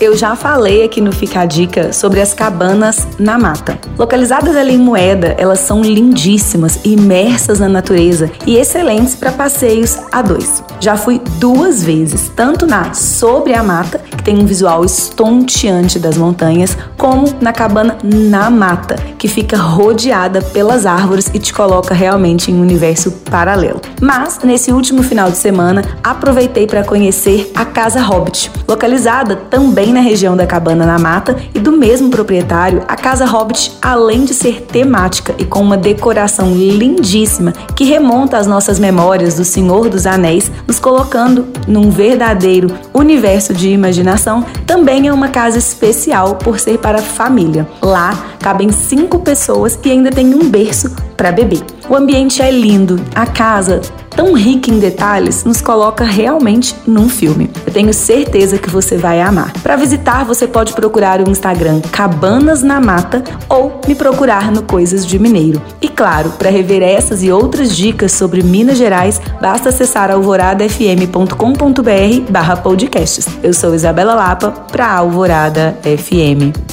Eu já falei aqui no Fica a Dica sobre as cabanas na mata. Localizadas ali em Moeda, elas são lindíssimas, imersas na natureza e excelentes para passeios a dois. Já fui duas vezes, tanto na Sobre a Mata, que tem um visual estonteante das montanhas, como na cabana na mata, que fica rodeada pelas árvores e te coloca realmente em um universo paralelo. Mas nesse último final de semana, aproveitei para conhecer a Casa Hobbit, localizada também na região da Cabana na Mata e do mesmo proprietário, a Casa Hobbit, além de ser temática e com uma decoração lindíssima que remonta às nossas memórias do Senhor dos Anéis, nos colocando num verdadeiro universo de imaginação, também é uma casa especial por ser para a família. Lá cabem cinco pessoas e ainda tem um berço para bebê. O ambiente é lindo, a casa tão rica em detalhes nos coloca realmente num filme. Eu tenho certeza que você vai amar. Para visitar, você pode procurar o Instagram Cabanas na Mata ou me procurar no Coisas de Mineiro. E claro, para rever essas e outras dicas sobre Minas Gerais, basta acessar alvoradafm.com.br/podcasts. Eu sou Isabela Lapa para Alvorada FM.